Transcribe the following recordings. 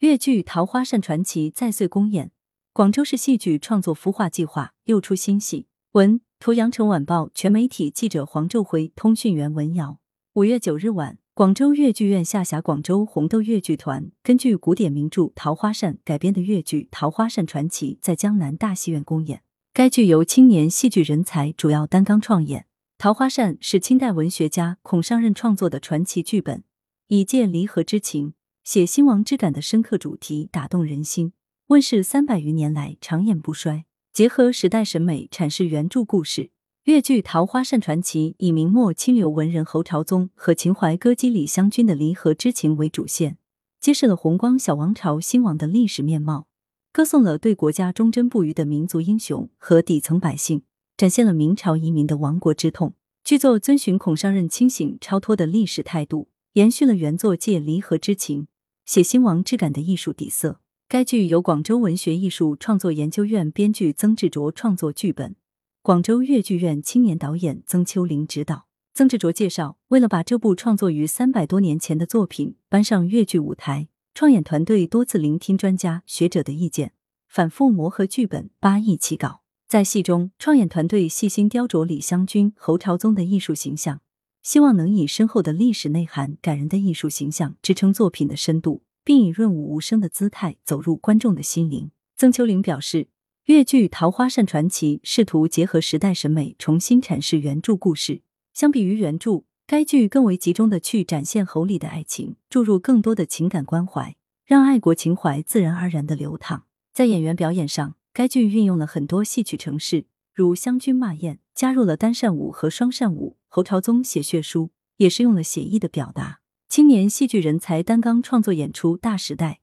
粤剧《桃花扇传奇》再岁公演，广州市戏剧创作孵化计划又出新戏。文图：羊城晚报全媒体记者黄昼辉，通讯员文瑶。五月九日晚，广州粤剧院下辖广州红豆粤剧团根据古典名著《桃花扇》改编的粤剧《桃花扇传奇》在江南大戏院公演。该剧由青年戏剧人才主要担纲创演，《桃花扇》是清代文学家孔尚任创作的传奇剧本，以借离合之情。写兴亡之感的深刻主题打动人心，问世三百余年来长演不衰。结合时代审美阐释原著故事，越剧《桃花扇传奇》以明末清流文人侯朝宗和秦淮歌姬李香君的离合之情为主线，揭示了弘光小王朝兴亡的历史面貌，歌颂了对国家忠贞不渝的民族英雄和底层百姓，展现了明朝遗民的亡国之痛。剧作遵循孔尚任清醒超脱的历史态度，延续了原作借离合之情。写兴亡之感的艺术底色。该剧由广州文学艺术创作研究院编剧曾志卓创作剧本，广州粤剧院青年导演曾秋玲执导。曾志卓介绍，为了把这部创作于三百多年前的作品搬上粤剧舞台，创演团队多次聆听专家学者的意见，反复磨合剧本，八易其稿。在戏中，创演团队细心雕琢李香君、侯朝宗的艺术形象。希望能以深厚的历史内涵、感人的艺术形象支撑作品的深度，并以润物无声的姿态走入观众的心灵。曾秋玲表示，越剧《桃花扇传奇》试图结合时代审美，重新阐释原著故事。相比于原著，该剧更为集中的去展现侯礼的爱情，注入更多的情感关怀，让爱国情怀自然而然的流淌。在演员表演上，该剧运用了很多戏曲程式，如湘军骂燕，加入了单扇舞和双扇舞。侯朝宗写血书也是用了写意的表达。青年戏剧人才担纲创作演出《大时代》，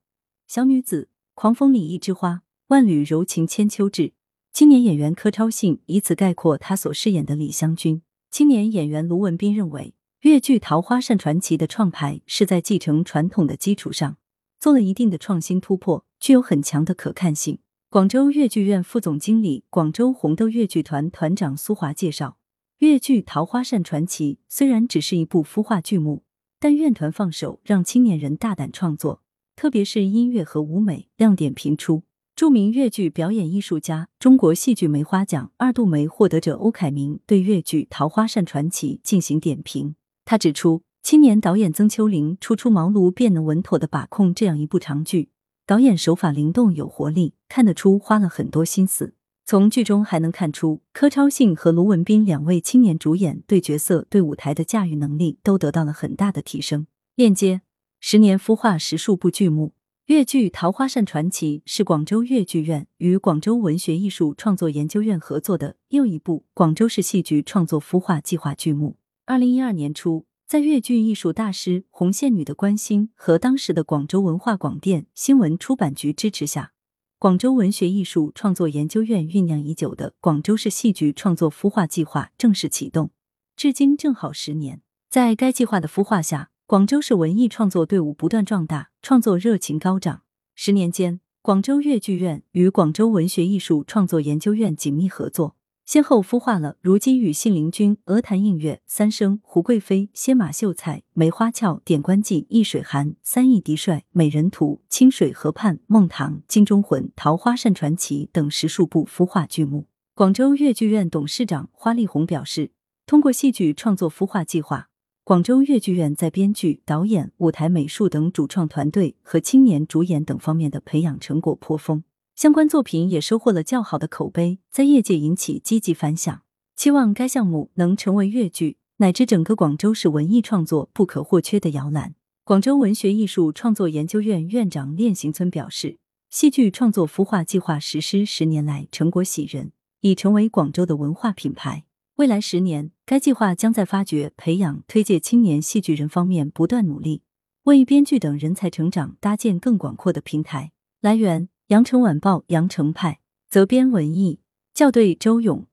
小女子狂风里一枝花，万缕柔情千秋志。青年演员柯超信以此概括他所饰演的李香君。青年演员卢文斌认为，粤剧《桃花扇传奇》的创排是在继承传统的基础上做了一定的创新突破，具有很强的可看性。广州粤剧院副总经理、广州红豆粤剧团团长苏华介绍。粤剧《桃花扇传奇》虽然只是一部孵化剧目，但院团放手让青年人大胆创作，特别是音乐和舞美亮点频出。著名粤剧表演艺术家、中国戏剧梅花奖二度梅获得者欧凯明对粤剧《桃花扇传奇》进行点评。他指出，青年导演曾秋玲初出茅庐便能稳妥的把控这样一部长剧，导演手法灵动有活力，看得出花了很多心思。从剧中还能看出，柯超信和卢文斌两位青年主演对角色、对舞台的驾驭能力都得到了很大的提升。链接：十年孵化十数部剧目，粤剧《桃花扇传奇》是广州粤剧院与广州文学艺术创作研究院合作的又一部广州市戏剧创作孵化计划剧目。二零一二年初，在粤剧艺术大师红线女的关心和当时的广州文化广电新闻出版局支持下。广州文学艺术创作研究院酝酿已久的广州市戏剧创作孵化计划正式启动，至今正好十年。在该计划的孵化下，广州市文艺创作队伍不断壮大，创作热情高涨。十年间，广州粤剧院与广州文学艺术创作研究院紧密合作。先后孵化了如今与信陵君、鹅潭映月、三生、胡贵妃、歇马秀才、梅花俏、点关记、易水寒、三义嫡帅、美人图、清水河畔、孟棠、金钟魂、桃花扇传奇等十数部孵化剧目。广州粤剧院董事长花丽红表示，通过戏剧创作孵化计划，广州粤剧院在编剧、导演、舞台美术等主创团队和青年主演等方面的培养成果颇丰。相关作品也收获了较好的口碑，在业界引起积极反响。期望该项目能成为粤剧乃至整个广州市文艺创作不可或缺的摇篮。广州文学艺术创作研究院院长练行村表示，戏剧创作孵化计划实施十年来成果喜人，已成为广州的文化品牌。未来十年，该计划将在发掘、培养、推介青年戏剧人方面不断努力，为编剧等人才成长搭建更广阔的平台。来源。羊城晚报羊城派责编文艺校对周勇。